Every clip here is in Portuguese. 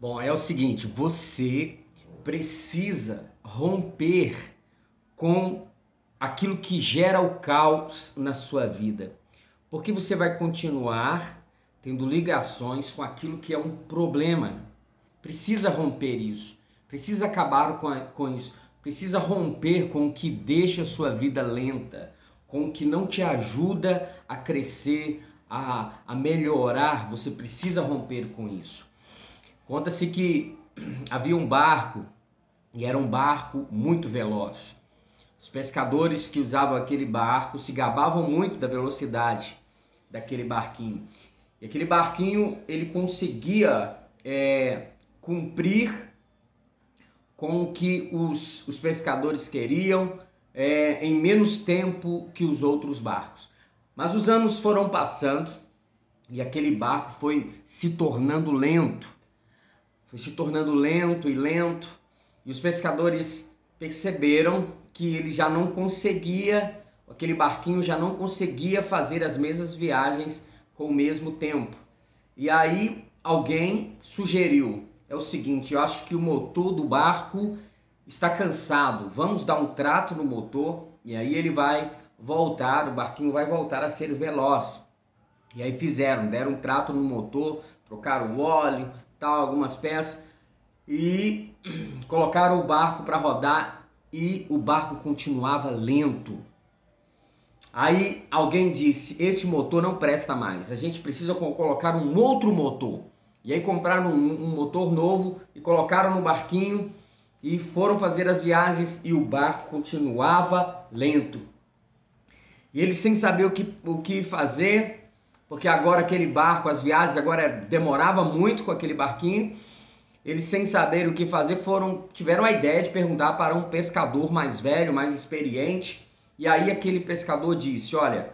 Bom, é o seguinte, você precisa romper com aquilo que gera o caos na sua vida. Porque você vai continuar tendo ligações com aquilo que é um problema. Precisa romper isso. Precisa acabar com, a, com isso. Precisa romper com o que deixa a sua vida lenta, com o que não te ajuda a crescer, a, a melhorar. Você precisa romper com isso. Conta-se que havia um barco e era um barco muito veloz. Os pescadores que usavam aquele barco se gabavam muito da velocidade daquele barquinho. E aquele barquinho ele conseguia é, cumprir com o que os, os pescadores queriam é, em menos tempo que os outros barcos. Mas os anos foram passando e aquele barco foi se tornando lento. Foi se tornando lento e lento. E os pescadores perceberam que ele já não conseguia, aquele barquinho já não conseguia fazer as mesmas viagens com o mesmo tempo. E aí alguém sugeriu: é o seguinte, eu acho que o motor do barco está cansado, vamos dar um trato no motor e aí ele vai voltar, o barquinho vai voltar a ser veloz. E aí fizeram, deram um trato no motor, trocaram o óleo, tal, algumas peças e colocaram o barco para rodar e o barco continuava lento. Aí alguém disse: Esse motor não presta mais, a gente precisa colocar um outro motor. E aí compraram um, um motor novo e colocaram no barquinho e foram fazer as viagens e o barco continuava lento. E eles sem saber o que, o que fazer, porque agora aquele barco, as viagens agora demorava muito com aquele barquinho. Eles sem saber o que fazer foram tiveram a ideia de perguntar para um pescador mais velho, mais experiente. E aí aquele pescador disse: "Olha,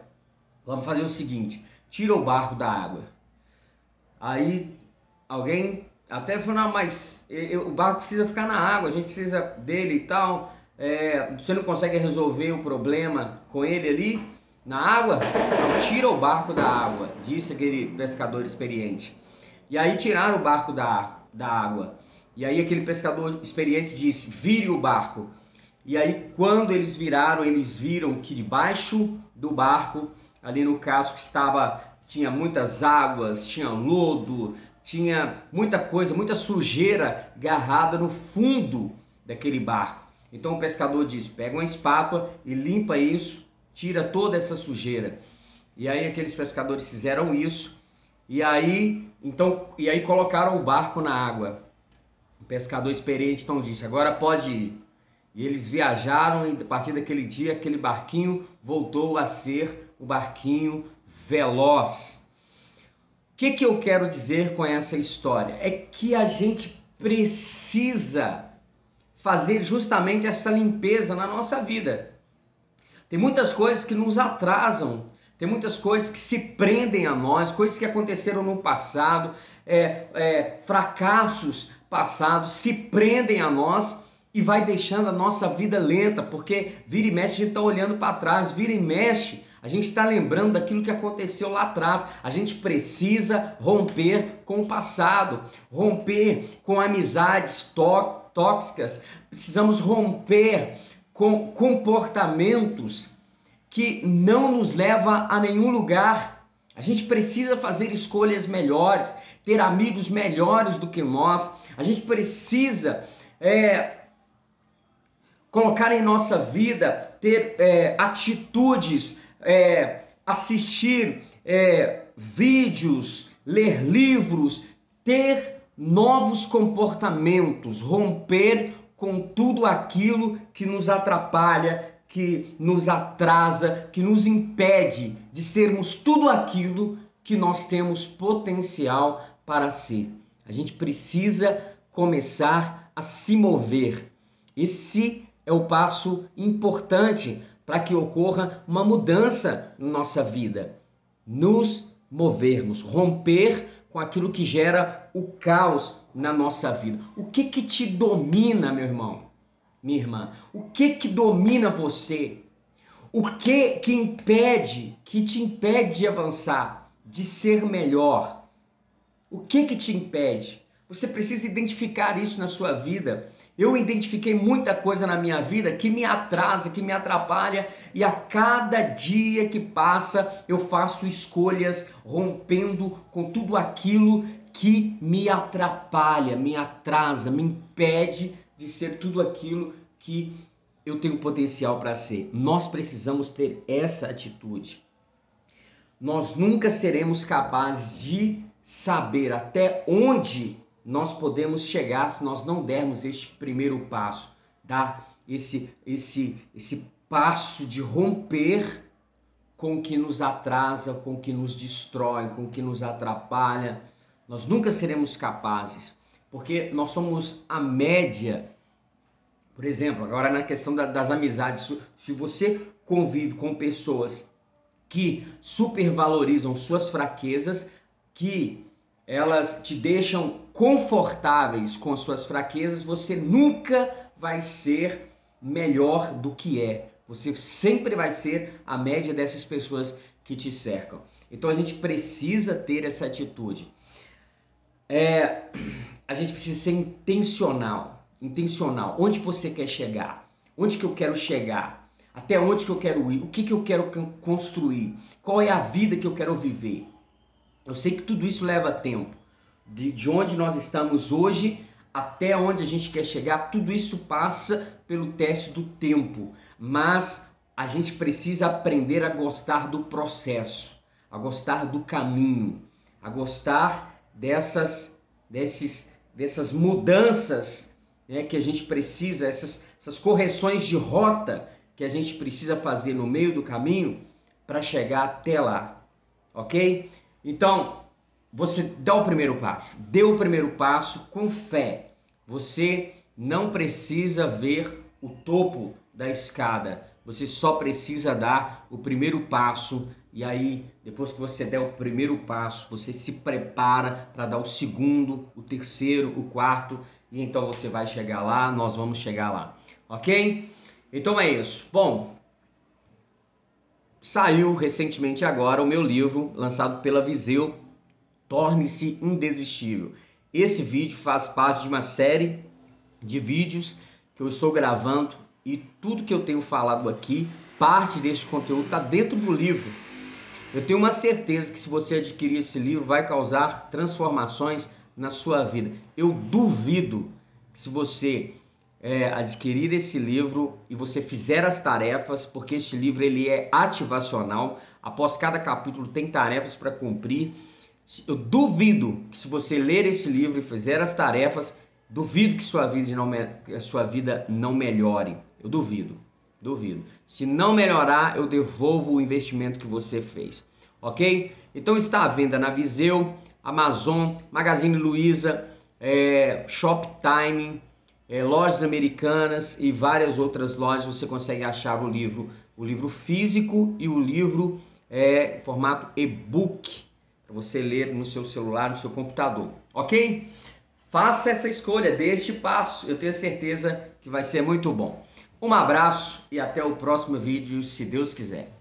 vamos fazer o seguinte, tira o barco da água". Aí alguém até falou: "Não, mas eu, o barco precisa ficar na água, a gente precisa dele e tal. É, você não consegue resolver o problema com ele ali na água? Tira o barco da água", disse aquele pescador experiente. E aí tiraram o barco da da água. E aí aquele pescador experiente disse: "Vire o barco". E aí quando eles viraram, eles viram que debaixo do barco, ali no casco estava tinha muitas águas, tinha lodo, tinha muita coisa, muita sujeira garrada no fundo daquele barco. Então o pescador disse: "Pega uma espátula e limpa isso, tira toda essa sujeira". E aí aqueles pescadores fizeram isso e aí, então, e aí colocaram o barco na água. O pescador experiente então disse: "Agora pode ir". E eles viajaram e a partir daquele dia aquele barquinho voltou a ser o barquinho veloz. O que, que eu quero dizer com essa história? É que a gente precisa fazer justamente essa limpeza na nossa vida. Tem muitas coisas que nos atrasam tem muitas coisas que se prendem a nós, coisas que aconteceram no passado, é, é, fracassos passados se prendem a nós e vai deixando a nossa vida lenta, porque vira e mexe a gente está olhando para trás, vira e mexe a gente está lembrando daquilo que aconteceu lá atrás. A gente precisa romper com o passado, romper com amizades tóxicas, precisamos romper com comportamentos que não nos leva a nenhum lugar. A gente precisa fazer escolhas melhores, ter amigos melhores do que nós. A gente precisa é, colocar em nossa vida, ter é, atitudes, é, assistir é, vídeos, ler livros, ter novos comportamentos, romper com tudo aquilo que nos atrapalha, que nos atrasa, que nos impede de sermos tudo aquilo que nós temos potencial para ser. A gente precisa começar a se mover. Esse é o passo importante para que ocorra uma mudança na nossa vida. Nos movermos, romper com aquilo que gera o caos na nossa vida. O que que te domina, meu irmão? minha irmã? O que que domina você? O que que impede, que te impede de avançar, de ser melhor? O que que te impede? Você precisa identificar isso na sua vida. Eu identifiquei muita coisa na minha vida que me atrasa, que me atrapalha, e a cada dia que passa eu faço escolhas rompendo com tudo aquilo que me atrapalha, me atrasa, me impede de ser tudo aquilo que eu tenho potencial para ser. Nós precisamos ter essa atitude. Nós nunca seremos capazes de saber até onde nós podemos chegar se nós não dermos este primeiro passo, dar esse esse esse passo de romper com o que nos atrasa, com o que nos destrói, com o que nos atrapalha. Nós nunca seremos capazes, porque nós somos a média. Por exemplo, agora na questão da, das amizades, se você convive com pessoas que supervalorizam suas fraquezas, que elas te deixam confortáveis com as suas fraquezas, você nunca vai ser melhor do que é. Você sempre vai ser a média dessas pessoas que te cercam. Então a gente precisa ter essa atitude. É, a gente precisa ser intencional. Intencional. Onde você quer chegar? Onde que eu quero chegar? Até onde que eu quero ir? O que que eu quero construir? Qual é a vida que eu quero viver? Eu sei que tudo isso leva tempo. De, de onde nós estamos hoje até onde a gente quer chegar, tudo isso passa pelo teste do tempo. Mas a gente precisa aprender a gostar do processo, a gostar do caminho, a gostar dessas, desses, dessas mudanças né, que a gente precisa, essas, essas correções de rota que a gente precisa fazer no meio do caminho para chegar até lá, ok? Então, você dá o primeiro passo, dê o primeiro passo com fé. Você não precisa ver o topo da escada, você só precisa dar o primeiro passo e aí, depois que você der o primeiro passo, você se prepara para dar o segundo, o terceiro, o quarto e então você vai chegar lá, nós vamos chegar lá, ok? Então é isso. Bom, Saiu recentemente agora o meu livro, lançado pela Viseu, Torne-se Indesistível. Esse vídeo faz parte de uma série de vídeos que eu estou gravando e tudo que eu tenho falado aqui, parte desse conteúdo está dentro do livro. Eu tenho uma certeza que se você adquirir esse livro vai causar transformações na sua vida. Eu duvido que se você é, adquirir esse livro e você fizer as tarefas, porque este livro ele é ativacional. Após cada capítulo tem tarefas para cumprir. Eu duvido que se você ler esse livro e fizer as tarefas, duvido que sua vida não, sua vida não melhore. Eu duvido, duvido. Se não melhorar, eu devolvo o investimento que você fez, ok? Então está à venda na Viseu, Amazon, Magazine Luiza, é, Shoptime, é, lojas americanas e várias outras lojas você consegue achar o livro, o livro físico e o livro é, formato e-book para você ler no seu celular, no seu computador, ok? Faça essa escolha, dê este passo, eu tenho certeza que vai ser muito bom. Um abraço e até o próximo vídeo, se Deus quiser.